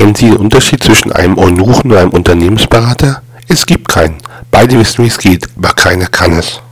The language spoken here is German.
Kennen Sie den Unterschied zwischen einem Eunuchen und einem Unternehmensberater? Es gibt keinen. Beide wissen, wie es geht, aber keiner kann es.